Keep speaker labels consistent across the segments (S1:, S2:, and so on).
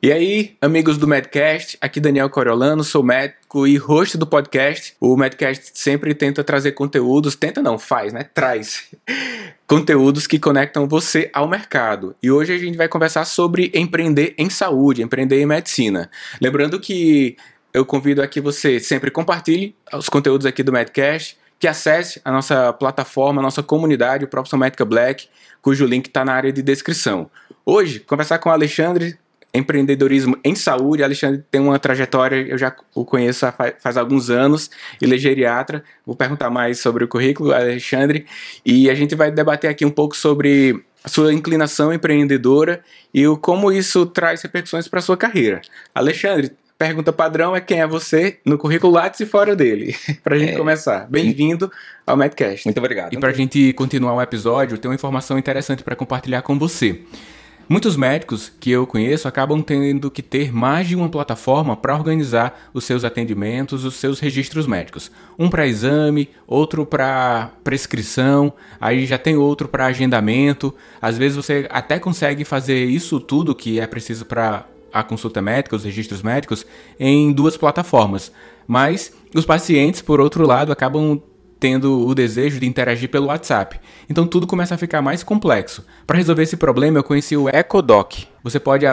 S1: E aí, amigos do Medcast, aqui Daniel Coriolano, sou médico e host do podcast. O Medcast sempre tenta trazer conteúdos, tenta não, faz, né? Traz conteúdos que conectam você ao mercado. E hoje a gente vai conversar sobre empreender em saúde, empreender em medicina. Lembrando que eu convido aqui você sempre compartilhe os conteúdos aqui do Medcast, que acesse a nossa plataforma, a nossa comunidade, o Profissão Médica Black, cujo link está na área de descrição. Hoje, conversar com o Alexandre empreendedorismo em saúde. Alexandre tem uma trajetória, eu já o conheço há, faz alguns anos, ele é geriatra. Vou perguntar mais sobre o currículo, Alexandre, e a gente vai debater aqui um pouco sobre a sua inclinação empreendedora e o, como isso traz repercussões para a sua carreira. Alexandre, pergunta padrão é quem é você no currículo Lattes e fora dele. para a gente é... começar. Bem-vindo ao Medcast.
S2: Muito obrigado.
S1: E para a gente continuar o episódio, tem uma informação interessante para compartilhar com você. Muitos médicos que eu conheço acabam tendo que ter mais de uma plataforma para organizar os seus atendimentos, os seus registros médicos. Um para exame, outro para prescrição, aí já tem outro para agendamento. Às vezes você até consegue fazer isso tudo que é preciso para a consulta médica, os registros médicos, em duas plataformas. Mas os pacientes, por outro lado, acabam tendo o desejo de interagir pelo WhatsApp. Então tudo começa a ficar mais complexo. Para resolver esse problema, eu conheci o EcoDoc. Você pode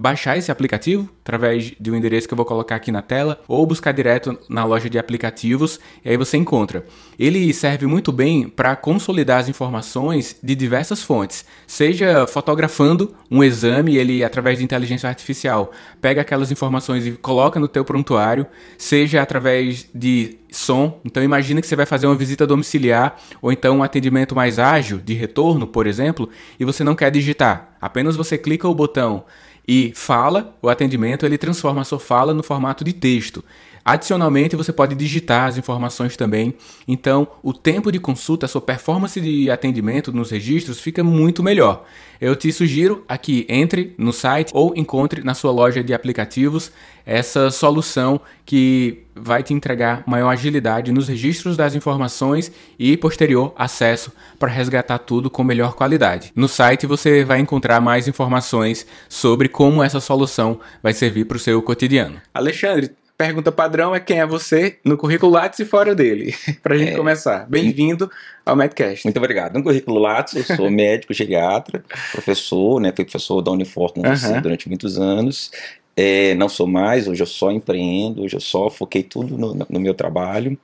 S1: baixar esse aplicativo através de um endereço que eu vou colocar aqui na tela ou buscar direto na loja de aplicativos e aí você encontra. Ele serve muito bem para consolidar as informações de diversas fontes, seja fotografando um exame, ele através de inteligência artificial pega aquelas informações e coloca no teu prontuário, seja através de som. Então imagina que você vai fazer uma visita domiciliar ou então um atendimento mais ágil de retorno, por exemplo, e você não quer digitar. Apenas você clica o botão e fala, o atendimento ele transforma a sua fala no formato de texto. Adicionalmente, você pode digitar as informações também. Então, o tempo de consulta, a sua performance de atendimento nos registros fica muito melhor. Eu te sugiro aqui entre no site ou encontre na sua loja de aplicativos essa solução que vai te entregar maior agilidade nos registros das informações e posterior acesso para resgatar tudo com melhor qualidade. No site você vai encontrar mais informações sobre como essa solução vai servir para o seu cotidiano. Alexandre, pergunta padrão é quem é você no currículo Lattes e fora dele. Pra gente é... começar. Bem-vindo ao Medcast.
S2: Muito obrigado. No currículo Lattes, eu sou médico, geriatra, professor, né? Fui professor da Unifor com você uhum. durante muitos anos. É, não sou mais, hoje eu só empreendo, hoje eu só foquei tudo no, no meu trabalho.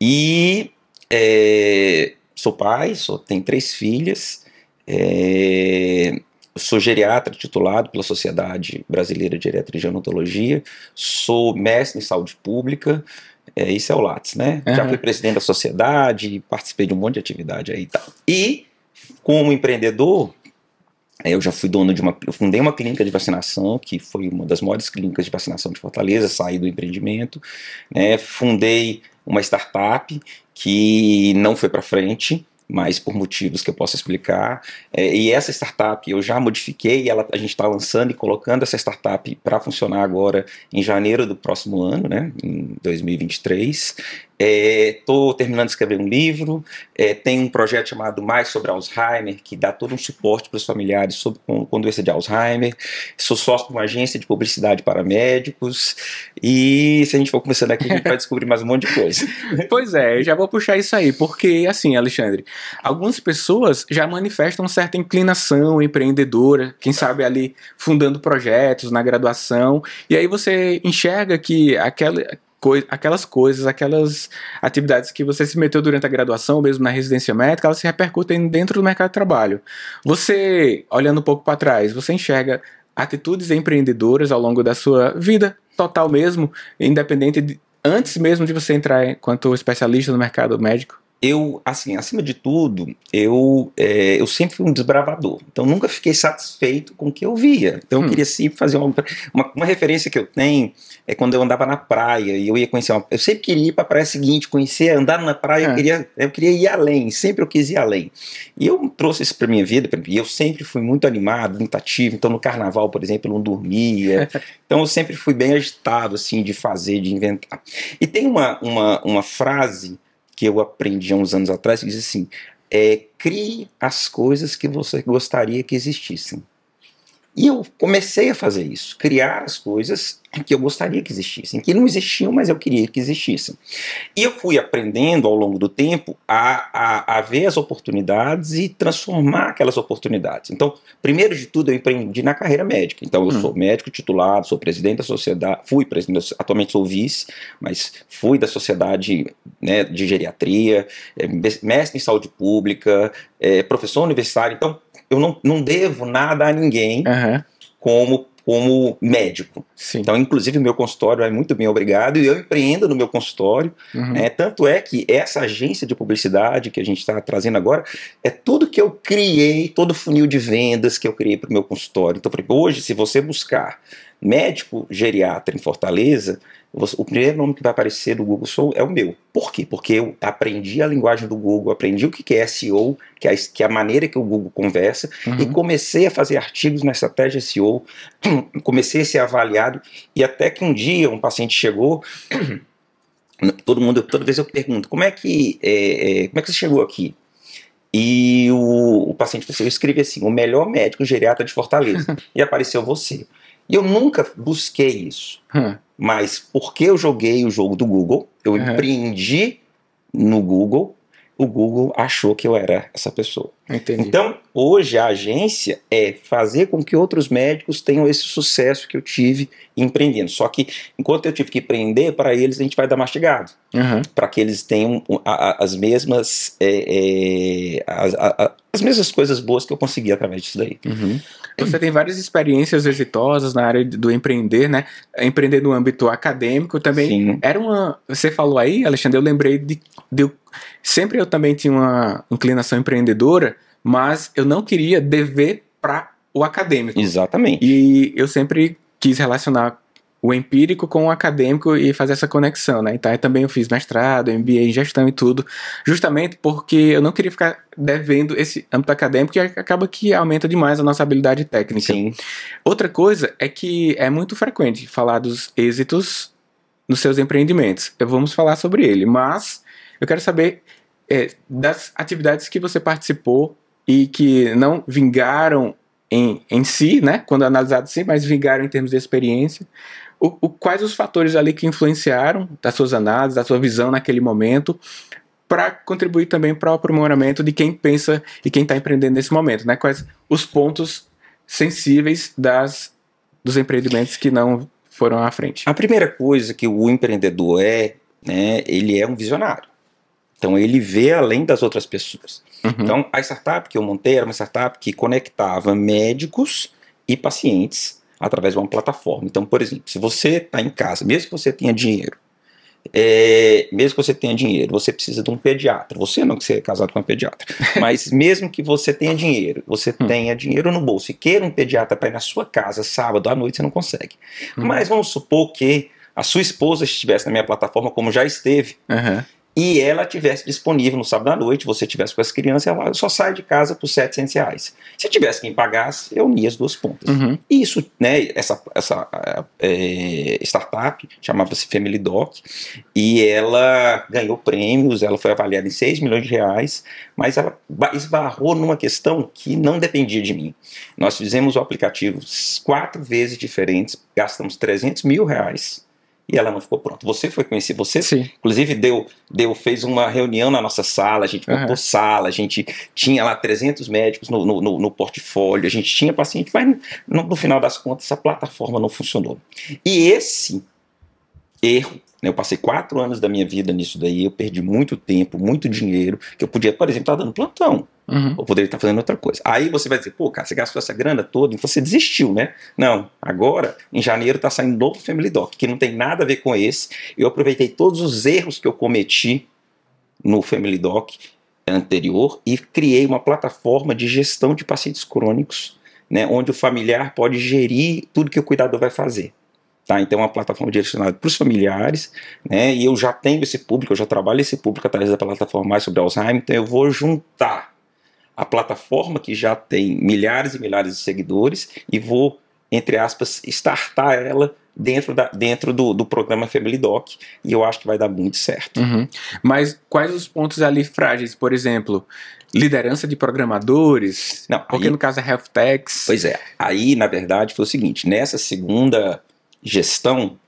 S2: E é, sou pai, sou, tenho três filhas. É, sou geriatra titulado pela Sociedade Brasileira de Geriatria e Gerontologia, sou mestre em saúde pública, é, isso é o Lattes, né? Uhum. Já fui presidente da sociedade, participei de um monte de atividade aí e tal. E, como empreendedor, eu já fui dono de uma. Eu fundei uma clínica de vacinação, que foi uma das maiores clínicas de vacinação de Fortaleza, saí do empreendimento. Né, fundei uma startup que não foi para frente, mas por motivos que eu posso explicar. É, e essa startup eu já modifiquei, ela, a gente está lançando e colocando essa startup para funcionar agora em janeiro do próximo ano, né, em 2023. Estou é, terminando de escrever um livro, é, tem um projeto chamado Mais sobre Alzheimer, que dá todo um suporte para os familiares sobre, com, com doença de Alzheimer. Sou sócio de uma agência de publicidade para médicos. E se a gente for começando aqui, a gente vai descobrir mais um monte de coisa.
S1: pois é, eu já vou puxar isso aí, porque, assim, Alexandre, algumas pessoas já manifestam certa inclinação empreendedora, quem sabe ali fundando projetos na graduação, e aí você enxerga que aquela coi aquelas coisas, aquelas atividades que você se meteu durante a graduação, mesmo na residência médica, elas se repercutem dentro do mercado de trabalho. Você, olhando um pouco para trás, você enxerga atitudes empreendedoras ao longo da sua vida total mesmo, independente de, antes mesmo de você entrar enquanto especialista no mercado médico?
S2: Eu, assim, acima de tudo, eu, é, eu sempre fui um desbravador. Então, nunca fiquei satisfeito com o que eu via. Então, hum. eu queria sempre fazer uma, uma, uma, referência que eu tenho é quando eu andava na praia e eu ia conhecer uma. Eu sempre queria ir para a praia seguinte, conhecer, andar na praia, é. eu, queria, eu queria ir além. Sempre eu quis ir além. E eu trouxe isso para minha vida. E eu sempre fui muito animado, muito ativo. Então, no carnaval, por exemplo, eu não dormia. então, eu sempre fui bem agitado, assim, de fazer, de inventar. E tem uma, uma, uma frase que eu aprendi há uns anos atrás, que diz assim: é, crie as coisas que você gostaria que existissem. E eu comecei a fazer isso, criar as coisas que eu gostaria que existissem, que não existiam, mas eu queria que existissem. E eu fui aprendendo ao longo do tempo a, a, a ver as oportunidades e transformar aquelas oportunidades. Então, primeiro de tudo, eu empreendi na carreira médica. Então, eu hum. sou médico titulado, sou presidente da sociedade, fui presidente, atualmente sou vice, mas fui da sociedade né, de geriatria, é, mestre em saúde pública, é, professor universitário. Então, eu não, não devo nada a ninguém uhum. como como médico. Sim. Então, inclusive, o meu consultório é muito bem obrigado e eu empreendo no meu consultório. Uhum. É, tanto é que essa agência de publicidade que a gente está trazendo agora é tudo que eu criei, todo o funil de vendas que eu criei para o meu consultório. Então, hoje, se você buscar médico geriatra em Fortaleza, o primeiro nome que vai aparecer do Google Soul é o meu. Por quê? Porque eu aprendi a linguagem do Google, aprendi o que é SEO, que é a, que é a maneira que o Google conversa, uhum. e comecei a fazer artigos na estratégia SEO, comecei a ser avaliado, e até que um dia um paciente chegou, todo mundo, toda vez eu pergunto, como é que, é, é, como é que você chegou aqui? E o, o paciente falou assim, eu escrevi assim, o melhor médico geriatra de Fortaleza, e apareceu você. E eu nunca busquei isso. Hum. Mas porque eu joguei o jogo do Google, eu uhum. empreendi no Google, o Google achou que eu era essa pessoa. Entendi. Então, hoje a agência é fazer com que outros médicos tenham esse sucesso que eu tive empreendendo. Só que enquanto eu tive que empreender, para eles a gente vai dar mastigado. Uhum. Para que eles tenham a, a, as mesmas é, é, as, a, as mesmas coisas boas que eu consegui através disso daí.
S1: Uhum. Você tem várias experiências exitosas na área do empreender, né? Empreender no âmbito acadêmico também. Sim. Era uma. Você falou aí, Alexandre, eu lembrei de, de. Sempre eu também tinha uma inclinação empreendedora, mas eu não queria dever para o acadêmico.
S2: Exatamente.
S1: E eu sempre quis relacionar o empírico com o acadêmico e fazer essa conexão, né? Então, também eu fiz mestrado, MBA em gestão e tudo, justamente porque eu não queria ficar devendo esse âmbito acadêmico que acaba que aumenta demais a nossa habilidade técnica. Sim. Outra coisa é que é muito frequente falar dos êxitos nos seus empreendimentos. Eu vamos falar sobre ele, mas eu quero saber é, das atividades que você participou e que não vingaram em, em si, né, quando analisado sim, mas vingaram em termos de experiência. O, o, quais os fatores ali que influenciaram das suas análises, da sua visão naquele momento, para contribuir também para o aprimoramento de quem pensa e quem está empreendendo nesse momento, né? Quais os pontos sensíveis das dos empreendimentos que não foram à frente?
S2: A primeira coisa que o empreendedor é, né, ele é um visionário. Então ele vê além das outras pessoas. Uhum. Então a startup que eu montei era uma startup que conectava médicos e pacientes através de uma plataforma. Então, por exemplo, se você está em casa, mesmo que você tenha dinheiro, é, mesmo que você tenha dinheiro, você precisa de um pediatra. Você não que você é casado com uma pediatra, mas mesmo que você tenha dinheiro, você hum. tenha dinheiro no bolso e queira um pediatra para ir na sua casa sábado à noite, você não consegue. Hum. Mas vamos supor que a sua esposa estivesse na minha plataforma, como já esteve, uhum e ela tivesse disponível no sábado à noite, você tivesse com as crianças, ela só sai de casa por 700 reais. Se tivesse quem pagasse, eu unia as duas pontas. Uhum. Isso, né, essa, essa é, startup chamava-se Family Doc, e ela ganhou prêmios, ela foi avaliada em 6 milhões de reais, mas ela esbarrou numa questão que não dependia de mim. Nós fizemos o aplicativo quatro vezes diferentes, gastamos 300 mil reais, e ela não ficou pronta. Você foi conhecer, você Sim. inclusive deu, deu, fez uma reunião na nossa sala, a gente montou uhum. sala, a gente tinha lá 300 médicos no, no, no portfólio, a gente tinha paciente, mas no, no final das contas essa plataforma não funcionou. E esse erro né, eu passei quatro anos da minha vida nisso daí, eu perdi muito tempo, muito dinheiro, que eu podia, por exemplo, estar dando plantão. Uhum. Ou poderia estar fazendo outra coisa. Aí você vai dizer, pô, cara, você gastou essa grana toda, então você desistiu, né? Não, agora, em janeiro, está saindo novo Family Doc, que não tem nada a ver com esse. Eu aproveitei todos os erros que eu cometi no Family Doc anterior e criei uma plataforma de gestão de pacientes crônicos, né, onde o familiar pode gerir tudo que o cuidador vai fazer. Tá? Então é uma plataforma direcionada para os familiares, né? E eu já tenho esse público, eu já trabalho esse público através da plataforma mais sobre Alzheimer, então eu vou juntar a plataforma que já tem milhares e milhares de seguidores e vou, entre aspas, startar ela dentro, da, dentro do, do programa Family Doc e eu acho que vai dar muito certo.
S1: Uhum. Mas quais os pontos ali frágeis? Por exemplo, liderança de programadores?
S2: Não,
S1: porque aí, no caso é health techs.
S2: Pois é. Aí, na verdade, foi o seguinte: nessa segunda gestão,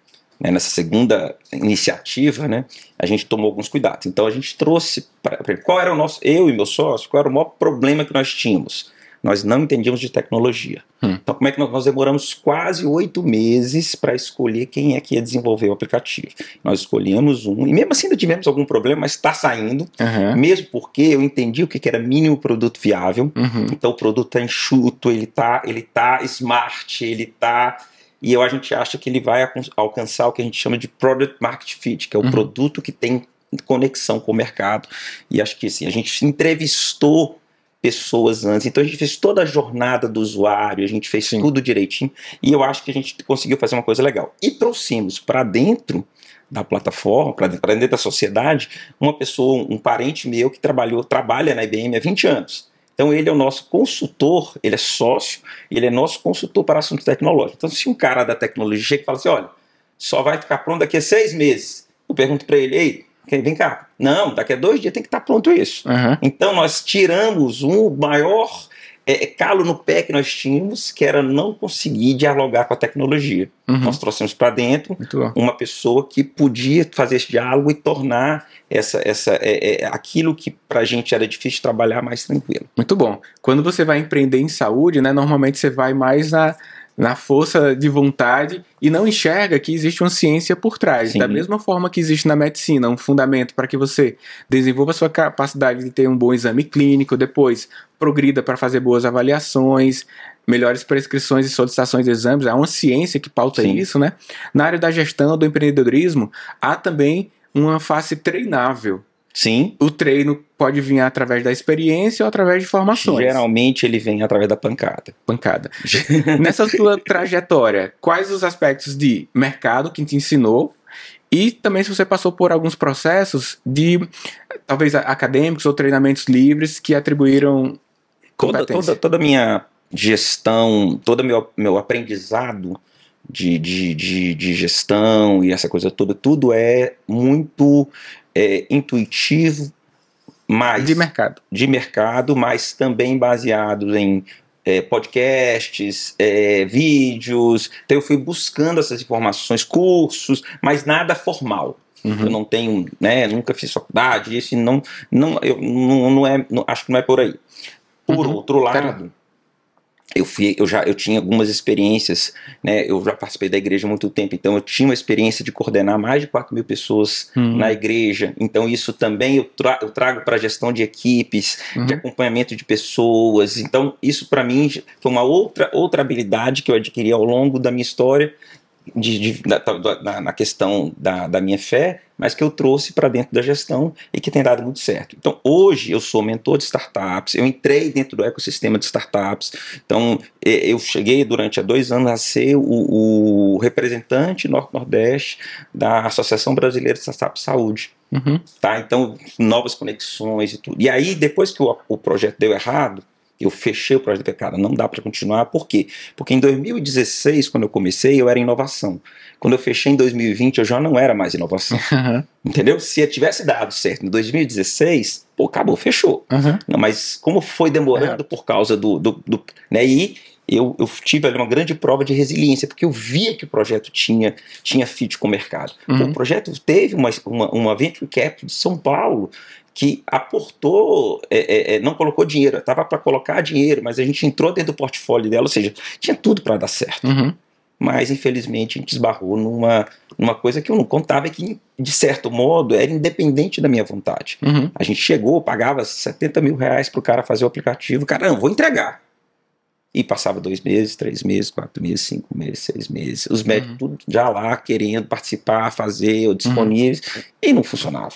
S2: né, nessa segunda iniciativa, né, a gente tomou alguns cuidados. Então a gente trouxe para qual era o nosso, eu e meu sócio, qual era o maior problema que nós tínhamos? Nós não entendíamos de tecnologia. Hum. Então, como é que nós, nós demoramos quase oito meses para escolher quem é que ia desenvolver o aplicativo? Nós escolhemos um, e mesmo assim ainda tivemos algum problema, mas está saindo, uhum. mesmo porque eu entendi o que era mínimo produto viável. Uhum. Então, o produto está enxuto, ele está ele tá smart, ele está e eu, a gente acha que ele vai alcançar o que a gente chama de product market fit, que é o uhum. produto que tem conexão com o mercado. E acho que assim, a gente entrevistou pessoas antes. Então a gente fez toda a jornada do usuário, a gente fez Sim. tudo direitinho. E eu acho que a gente conseguiu fazer uma coisa legal. E trouxemos para dentro da plataforma, para dentro da sociedade, uma pessoa, um parente meu que trabalhou, trabalha na IBM há 20 anos. Então ele é o nosso consultor, ele é sócio, ele é nosso consultor para assuntos tecnológicos. Então se um cara da tecnologia chega e fala assim, olha, só vai ficar pronto daqui a seis meses, eu pergunto para ele, ei, vem cá, não, daqui a dois dias tem que estar pronto isso. Uhum. Então nós tiramos um maior é, é, calo no pé que nós tínhamos, que era não conseguir dialogar com a tecnologia. Uhum. Nós trouxemos para dentro uma pessoa que podia fazer esse diálogo e tornar essa, essa, é, é, aquilo que para a gente era difícil trabalhar mais tranquilo.
S1: Muito bom. Quando você vai empreender em saúde, né, normalmente você vai mais na na força de vontade e não enxerga que existe uma ciência por trás. Sim. Da mesma forma que existe na medicina um fundamento para que você desenvolva sua capacidade de ter um bom exame clínico, depois progrida para fazer boas avaliações, melhores prescrições e solicitações de exames. Há uma ciência que pauta Sim. isso, né? Na área da gestão, do empreendedorismo, há também uma face treinável.
S2: Sim.
S1: O treino pode vir através da experiência ou através de formações.
S2: Geralmente ele vem através da pancada.
S1: Pancada. Nessa sua trajetória, quais os aspectos de mercado que te ensinou e também se você passou por alguns processos de talvez acadêmicos ou treinamentos livres que atribuíram
S2: toda toda toda minha gestão, todo meu meu aprendizado de, de, de, de gestão e essa coisa toda, tudo é muito é, intuitivo, mais
S1: de mercado,
S2: de mercado, mas também baseado em é, podcasts, é, vídeos. Então eu fui buscando essas informações, cursos, mas nada formal. Uhum. Eu não tenho, né, nunca fiz faculdade, isso não, não, eu, não, não é, não, acho que não é por aí. Por uhum. outro lado, eu fui, eu já eu tinha algumas experiências, né? Eu já participei da igreja há muito tempo, então eu tinha uma experiência de coordenar mais de 4 mil pessoas uhum. na igreja. Então isso também eu, tra eu trago para a gestão de equipes, uhum. de acompanhamento de pessoas. Então isso para mim foi uma outra outra habilidade que eu adquiri ao longo da minha história de, de, da, na questão da, da minha fé, mas que eu trouxe para dentro da gestão e que tem dado muito certo. Então, hoje eu sou mentor de startups, eu entrei dentro do ecossistema de startups, então eu cheguei durante há dois anos a ser o, o representante norte-nordeste da Associação Brasileira de Startups Saúde. Uhum. Tá? Então, novas conexões e tudo. E aí, depois que o, o projeto deu errado, eu fechei o projeto e cara, não dá para continuar. Por quê? Porque em 2016, quando eu comecei, eu era inovação. Quando eu fechei em 2020, eu já não era mais inovação. Uhum. Entendeu? Se eu tivesse dado certo em 2016, pô, acabou, fechou. Uhum. Não, mas como foi demorando uhum. por causa do. do, do né, e eu, eu, tive ali uma grande prova de resiliência, porque eu via que o projeto tinha, tinha fit com o mercado. Uhum. O projeto teve uma, uma, uma Venture Cap de São Paulo que aportou, é, é, é não colocou dinheiro, estava para colocar dinheiro, mas a gente entrou dentro do portfólio dela, ou seja, tinha tudo para dar certo. Uhum. Mas infelizmente a gente esbarrou numa, numa coisa que eu não contava que, de certo modo, era independente da minha vontade. Uhum. A gente chegou, pagava 70 mil reais para o cara fazer o aplicativo, cara, não, vou entregar. E passava dois meses, três meses, quatro meses, cinco meses, seis meses. Os médicos uhum. tudo já lá querendo participar, fazer, ou disponíveis, uhum. e não funcionava.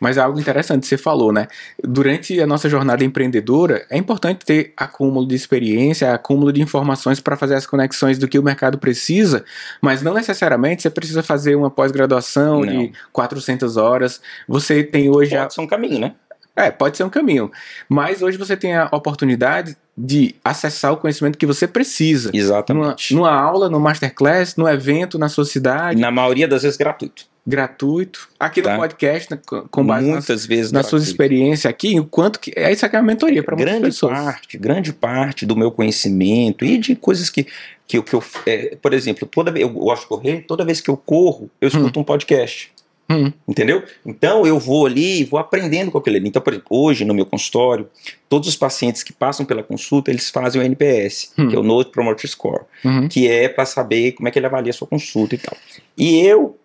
S1: Mas é algo interessante, você falou, né? Durante a nossa jornada empreendedora, é importante ter acúmulo de experiência, acúmulo de informações para fazer as conexões do que o mercado precisa, mas não necessariamente você precisa fazer uma pós-graduação de 400 horas. Você tem hoje.
S2: Pode a... ser um caminho, né?
S1: É, pode ser um caminho. Mas hoje você tem a oportunidade de acessar o conhecimento que você precisa.
S2: Exatamente.
S1: Numa, numa aula, no masterclass, no evento, na sua cidade.
S2: Na maioria das vezes gratuito
S1: gratuito. Aqui no tá. podcast, né, com base
S2: muitas nas, vezes
S1: nas suas experiências aqui, o quanto que é isso aqui é uma mentoria para muitas
S2: grande
S1: pessoas.
S2: parte, grande parte do meu conhecimento e de coisas que que, que eu, é, por exemplo, toda vez eu gosto de correr, toda vez que eu corro, eu escuto hum. um podcast. Hum. Entendeu? Então eu vou ali e vou aprendendo com aquele ali. Então, por exemplo, hoje no meu consultório, todos os pacientes que passam pela consulta, eles fazem o NPS, hum. que é o Note Promoter Score, uhum. que é para saber como é que ele avalia a sua consulta e tal. E eu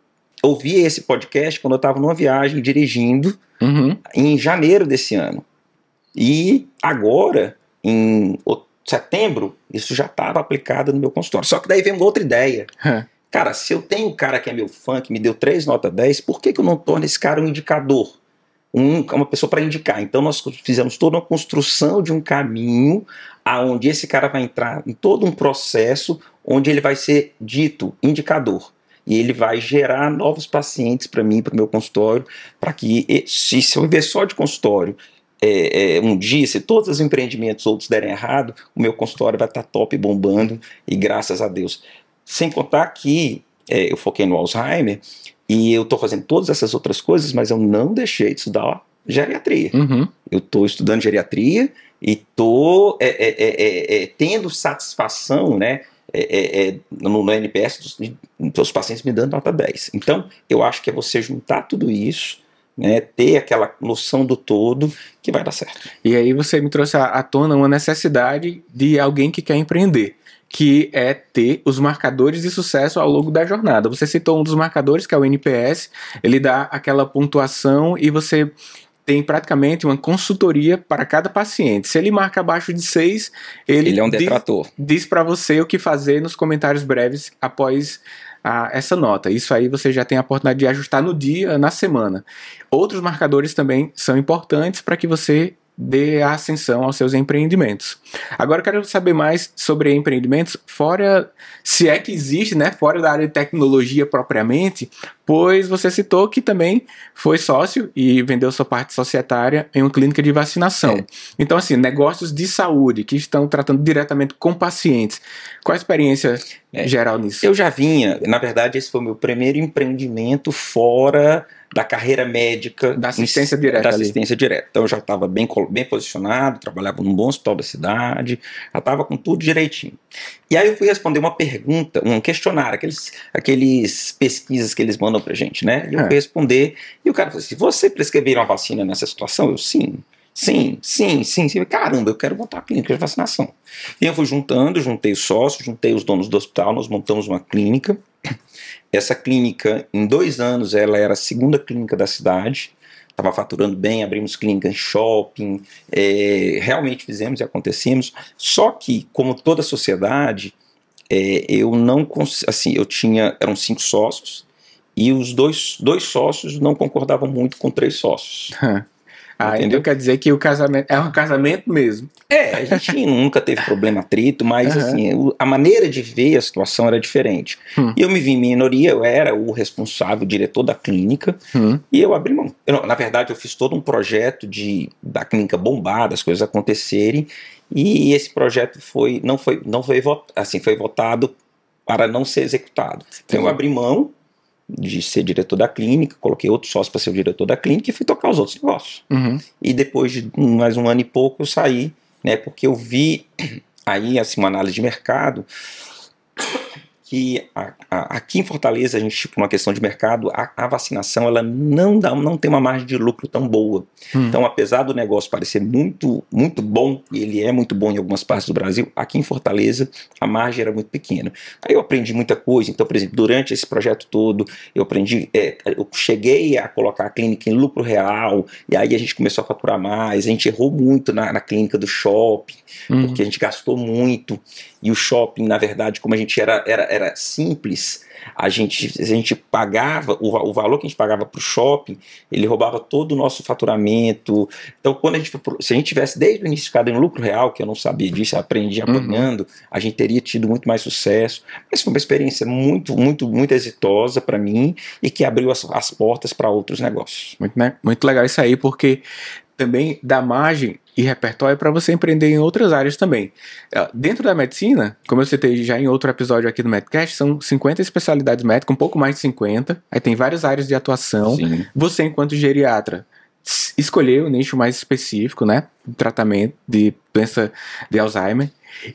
S2: ouvi esse podcast quando eu estava numa viagem dirigindo uhum. em janeiro desse ano. E agora, em setembro, isso já estava aplicado no meu consultório. Só que daí vem uma outra ideia. Cara, se eu tenho um cara que é meu fã, que me deu 3 nota 10, por que, que eu não torno esse cara um indicador? Um, uma pessoa para indicar. Então nós fizemos toda uma construção de um caminho aonde esse cara vai entrar em todo um processo onde ele vai ser dito indicador e ele vai gerar novos pacientes para mim, para o meu consultório, para que se, se eu viver só de consultório é, é, um dia, se todos os empreendimentos outros derem errado, o meu consultório vai estar tá top bombando e graças a Deus. Sem contar que é, eu foquei no Alzheimer e eu estou fazendo todas essas outras coisas, mas eu não deixei de estudar geriatria. Uhum. Eu estou estudando geriatria e estou é, é, é, tendo satisfação, né? No, no NPS dos, dos pacientes me dando nota 10. Então, eu acho que é você juntar tudo isso né, ter aquela noção do todo que vai dar certo.
S1: E aí você me trouxe à tona uma necessidade de alguém que quer empreender que é ter os marcadores de sucesso ao longo da jornada. Você citou um dos marcadores, que é o NPS, ele dá aquela pontuação e você tem praticamente uma consultoria para cada paciente. Se ele marca abaixo de 6, ele,
S2: ele é um detrator.
S1: diz, diz para você o que fazer nos comentários breves após a, essa nota. Isso aí você já tem a oportunidade de ajustar no dia, na semana. Outros marcadores também são importantes para que você dê ascensão aos seus empreendimentos. Agora eu quero saber mais sobre empreendimentos fora, se é que existe, né, fora da área de tecnologia propriamente, pois você citou que também foi sócio e vendeu sua parte societária em uma clínica de vacinação. É. Então assim, negócios de saúde que estão tratando diretamente com pacientes. Qual a experiência é. geral nisso?
S2: Eu já vinha, na verdade esse foi o meu primeiro empreendimento fora da carreira médica.
S1: Da assistência em, direta.
S2: Da assistência ali. direta. Então eu já estava bem, bem posicionado, trabalhava num bom hospital da cidade, já estava com tudo direitinho. E aí eu fui responder uma pergunta, um questionário, aqueles, aqueles pesquisas que eles mandam pra gente, né? E eu é. responder, e o cara falou assim: você prescrever uma vacina nessa situação? Eu, sim. Sim, sim, sim, sim. Caramba, eu quero montar a clínica de vacinação. E eu fui juntando, juntei os sócios, juntei os donos do hospital, nós montamos uma clínica. Essa clínica, em dois anos, ela era a segunda clínica da cidade. Estava faturando bem, abrimos clínica em shopping, é, realmente fizemos e acontecemos. Só que, como toda sociedade, é, eu não assim, eu tinha eram cinco sócios e os dois, dois sócios não concordavam muito com três sócios.
S1: Ah, entendeu? então quer dizer que o casamento é um casamento mesmo.
S2: É, a gente nunca teve problema atrito, mas uhum. assim, a maneira de ver a situação era diferente. Hum. E eu me vi em minoria, eu era o responsável, o diretor da clínica, hum. e eu abri mão. Eu, na verdade, eu fiz todo um projeto de da clínica bombar, das coisas acontecerem, e esse projeto foi não foi não foi assim, foi votado para não ser executado. Então eu abri mão de ser diretor da clínica, coloquei outro sócio para ser o diretor da clínica e fui tocar os outros negócios. Uhum. E depois de mais um ano e pouco eu saí, né, porque eu vi aí assim, uma análise de mercado que a, a, aqui em Fortaleza, a gente, por uma questão de mercado, a, a, vacinação ela não, dá, não tem uma margem de lucro tão boa. Hum. Então, apesar do negócio parecer muito, muito bom, e ele é muito bom em algumas partes do Brasil, aqui em Fortaleza a margem era muito pequena. Aí eu aprendi muita coisa. Então, por exemplo, durante esse projeto todo, eu aprendi, é, eu cheguei a colocar a clínica em lucro real, e aí a gente começou a faturar mais. A gente errou muito na, na clínica do shopping, hum. porque a gente gastou muito. E o shopping, na verdade, como a gente era, era, era simples, a gente, a gente pagava, o, o valor que a gente pagava para o shopping, ele roubava todo o nosso faturamento. Então, quando a gente, se a gente tivesse desde o início ficado em lucro real, que eu não sabia disso, aprendi uhum. apanhando, uhum. a gente teria tido muito mais sucesso. Mas foi uma experiência muito, muito, muito exitosa para mim e que abriu as, as portas para outros negócios.
S1: Muito, né? muito legal isso aí, porque também dá margem e repertório para você empreender em outras áreas também. É, dentro da medicina, como eu citei já em outro episódio aqui do Medcast, são 50 especialidades médicas, um pouco mais de 50. Aí tem várias áreas de atuação. Sim. Você, enquanto geriatra, escolher o nicho mais específico, né? Tratamento de doença de Alzheimer.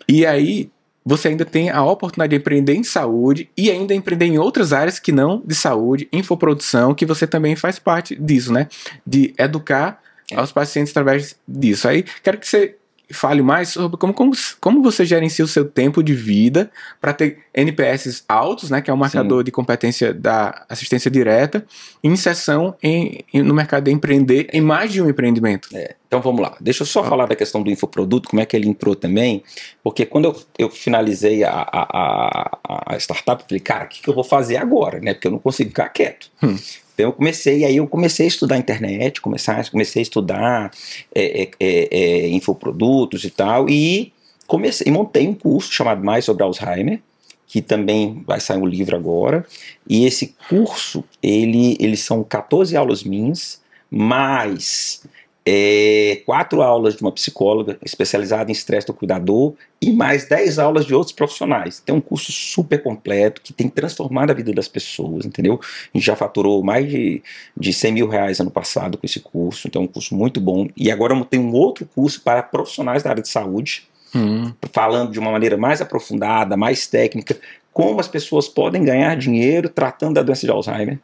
S1: E aí você ainda tem a oportunidade de empreender em saúde e ainda empreender em outras áreas que não de saúde, infoprodução, que você também faz parte disso, né? De educar. Aos pacientes através disso. Aí quero que você fale mais sobre como, como, como você gerencia o seu tempo de vida para ter NPS altos, né, que é o um marcador Sim. de competência da assistência direta, inserção em, em, no mercado de empreender em mais de um empreendimento.
S2: É. Então vamos lá, deixa eu só ah. falar da questão do infoproduto, como é que ele entrou também, porque quando eu, eu finalizei a, a, a, a startup, eu falei, cara, o que, que eu vou fazer agora, né, porque eu não consigo ficar quieto. Hum. Então eu comecei, aí eu comecei a estudar internet, comecei, comecei a estudar é, é, é, é, infoprodutos e tal, e comecei, montei um curso chamado Mais sobre Alzheimer, que também vai sair um livro agora, e esse curso, ele, eles são 14 aulas minhas, mais é, quatro aulas de uma psicóloga especializada em estresse do cuidador e mais dez aulas de outros profissionais. Tem um curso super completo que tem transformado a vida das pessoas, entendeu? A gente já faturou mais de, de 100 mil reais ano passado com esse curso, então é um curso muito bom. E agora tem um outro curso para profissionais da área de saúde, hum. falando de uma maneira mais aprofundada, mais técnica, como as pessoas podem ganhar dinheiro tratando da doença de Alzheimer.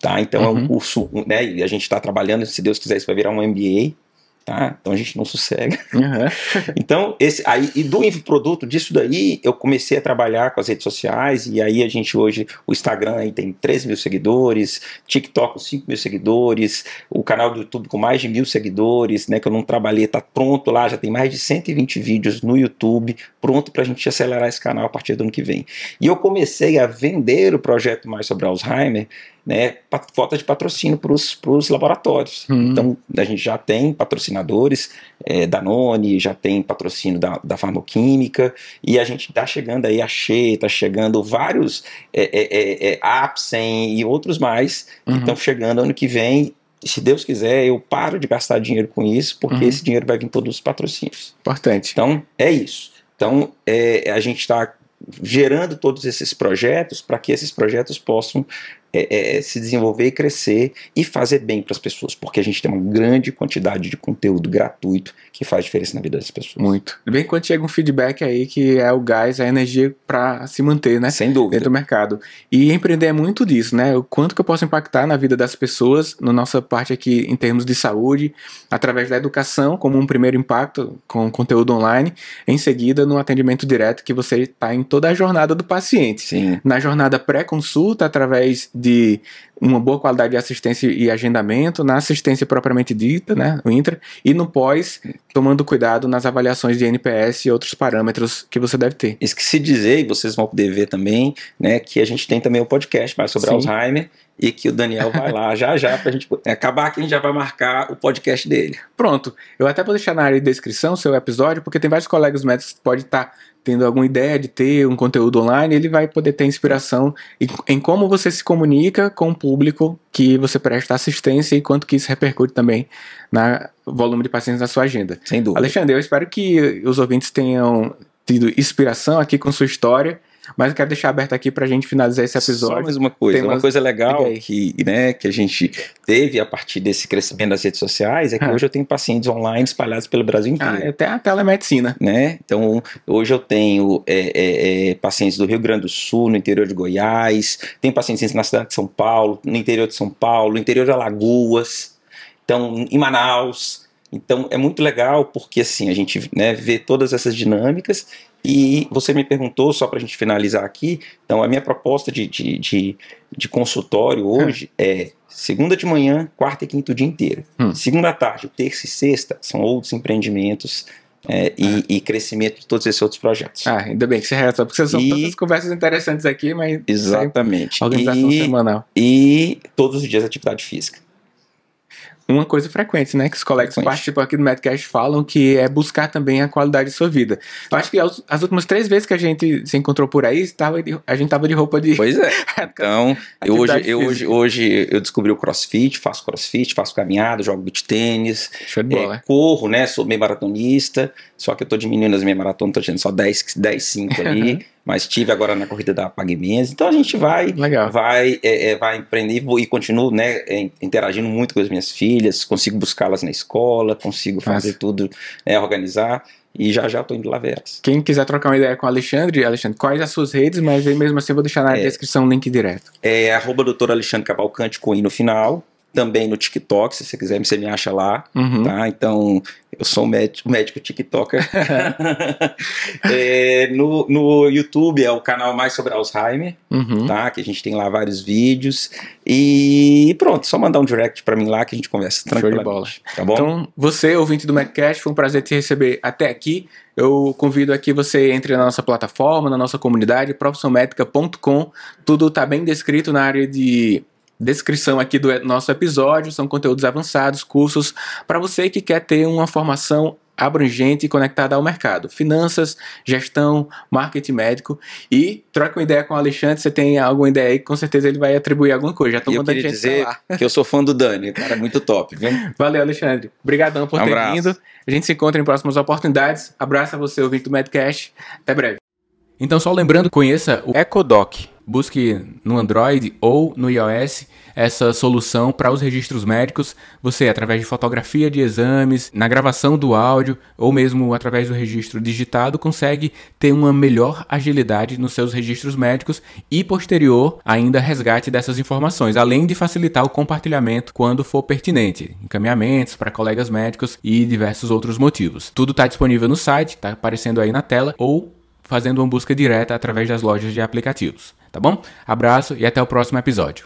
S2: Tá? Então uhum. é um uhum. curso, né? E a gente está trabalhando, se Deus quiser, isso vai virar um MBA. Tá? Então a gente não sossega. Uhum. então, esse aí, e do infoproduto, disso daí, eu comecei a trabalhar com as redes sociais, e aí a gente hoje, o Instagram aí tem 13 mil seguidores, TikTok com 5 mil seguidores, o canal do YouTube com mais de mil seguidores, né? Que eu não trabalhei, tá pronto lá, já tem mais de 120 vídeos no YouTube, pronto para a gente acelerar esse canal a partir do ano que vem. E eu comecei a vender o projeto mais sobre Alzheimer né, falta de patrocínio para os laboratórios. Hum. Então, a gente já tem patrocinadores, é, Danone, já tem patrocínio da, da farmoquímica, e a gente está chegando aí a Shea, está chegando vários é, é, é, é Apsen e outros mais uhum. que estão chegando ano que vem. Se Deus quiser, eu paro de gastar dinheiro com isso, porque uhum. esse dinheiro vai vir todos os patrocínios.
S1: Importante.
S2: Então, é isso. Então, é, a gente está gerando todos esses projetos para que esses projetos possam é, é, é, se desenvolver e crescer e fazer bem para as pessoas, porque a gente tem uma grande quantidade de conteúdo gratuito que faz diferença na vida das pessoas.
S1: Muito. Bem quando chega um feedback aí que é o gás, a energia para se manter, né?
S2: Sem dúvida.
S1: Dentro do mercado. E empreender é muito disso, né? O quanto que eu posso impactar na vida das pessoas, na nossa parte aqui em termos de saúde, através da educação, como um primeiro impacto com conteúdo online, em seguida no atendimento direto que você está em toda a jornada do paciente.
S2: Sim.
S1: Na jornada pré-consulta, através de uma boa qualidade de assistência e agendamento, na assistência propriamente dita, né, o intra, e no pós, tomando cuidado nas avaliações de NPS e outros parâmetros que você deve ter.
S2: Esqueci de dizer, e vocês vão poder ver também, né, que a gente tem também o podcast mais sobre Sim. Alzheimer, e que o Daniel vai lá já já para a gente acabar aqui, a gente já vai marcar o podcast dele.
S1: Pronto, eu até vou deixar na área de descrição o seu episódio, porque tem vários colegas médicos que podem estar tá tendo alguma ideia de ter um conteúdo online, ele vai poder ter inspiração em, em, como você se comunica com o público que você presta assistência e quanto que isso repercute também na volume de pacientes na sua agenda.
S2: Sem dúvida.
S1: Alexandre, eu espero que os ouvintes tenham tido inspiração aqui com sua história mas eu quero deixar aberto aqui para a gente finalizar esse episódio.
S2: Só mais uma coisa, Tem uma coisa legal que, né, que a gente teve a partir desse crescimento das redes sociais é que ah. hoje eu tenho pacientes online espalhados pelo Brasil inteiro.
S1: Ah, até a telemedicina.
S2: Né? Então, hoje eu tenho é, é, é, pacientes do Rio Grande do Sul, no interior de Goiás, tem pacientes na cidade de São Paulo, no interior de São Paulo, no interior de Alagoas, então, em Manaus. Então é muito legal porque assim a gente né, vê todas essas dinâmicas e você me perguntou, só para a gente finalizar aqui, então a minha proposta de, de, de, de consultório hoje hum. é segunda de manhã, quarta e quinta o dia inteiro. Hum. Segunda tarde, terça e sexta são outros empreendimentos é, e, ah. e, crescimento de todos esses outros projetos.
S1: Ah, ainda bem que você reatou, porque são e, tantas conversas interessantes aqui, mas.
S2: Exatamente.
S1: Organização
S2: e,
S1: semanal.
S2: E todos os dias atividade física.
S1: Uma coisa frequente, né? Que os colegas que participam aqui do Medcast falam que é buscar também a qualidade de sua vida. Eu acho que as últimas três vezes que a gente se encontrou por aí, estava de, a gente tava de roupa de.
S2: Pois é. Então, eu hoje, eu hoje, hoje eu descobri o crossfit, faço crossfit, faço caminhada, jogo beat tênis.
S1: Show de bola.
S2: É, corro, né? Sou meio maratonista, só que eu tô diminuindo as minhas maratonas, tô tirando só 10, 10 5 ali. Mas tive agora na corrida da Pagmens. Então a gente vai,
S1: Legal.
S2: vai, é, é, vai empreender e continuo, né, é, interagindo muito com as minhas filhas, consigo buscá-las na escola, consigo fazer Nossa. tudo, é, organizar. E já já estou indo lá ver elas.
S1: Quem quiser trocar uma ideia com o Alexandre, Alexandre, quais as suas redes, mas mesmo assim eu vou deixar na é, descrição o link direto.
S2: É arroba doutor Alexandre Cavalcante com I no final também no TikTok, se você quiser, você me acha lá,
S1: uhum.
S2: tá? Então, eu sou um médico, médico TikToker. é, no, no YouTube é o canal mais sobre Alzheimer,
S1: uhum.
S2: tá? Que a gente tem lá vários vídeos. E pronto, só mandar um direct para mim lá que a gente conversa tranquilamente. Tá bom?
S1: Então, você, ouvinte do Medcast, foi um prazer te receber até aqui. Eu convido aqui você entre na nossa plataforma, na nossa comunidade, profissionmedica.com. Tudo está bem descrito na área de descrição aqui do nosso episódio, são conteúdos avançados, cursos para você que quer ter uma formação abrangente e conectada ao mercado. Finanças, gestão, marketing médico. E troca uma ideia com o Alexandre, você tem alguma ideia aí, com certeza ele vai atribuir alguma coisa. Já estou
S2: mandando gente dizer que eu sou fã do Dani, cara, é muito top, viu?
S1: Valeu, Alexandre. Obrigadão por um ter abraço. vindo. A gente se encontra em próximas oportunidades. Abraço a você, ouvinte do Medcast. Até breve. Então, só lembrando, conheça o EcoDoc busque no Android ou no iOS essa solução para os registros médicos. Você, através de fotografia de exames, na gravação do áudio ou mesmo através do registro digitado, consegue ter uma melhor agilidade nos seus registros médicos e posterior ainda resgate dessas informações, além de facilitar o compartilhamento quando for pertinente, encaminhamentos para colegas médicos e diversos outros motivos. Tudo está disponível no site, está aparecendo aí na tela ou fazendo uma busca direta através das lojas de aplicativos tá bom? Abraço e até o próximo episódio.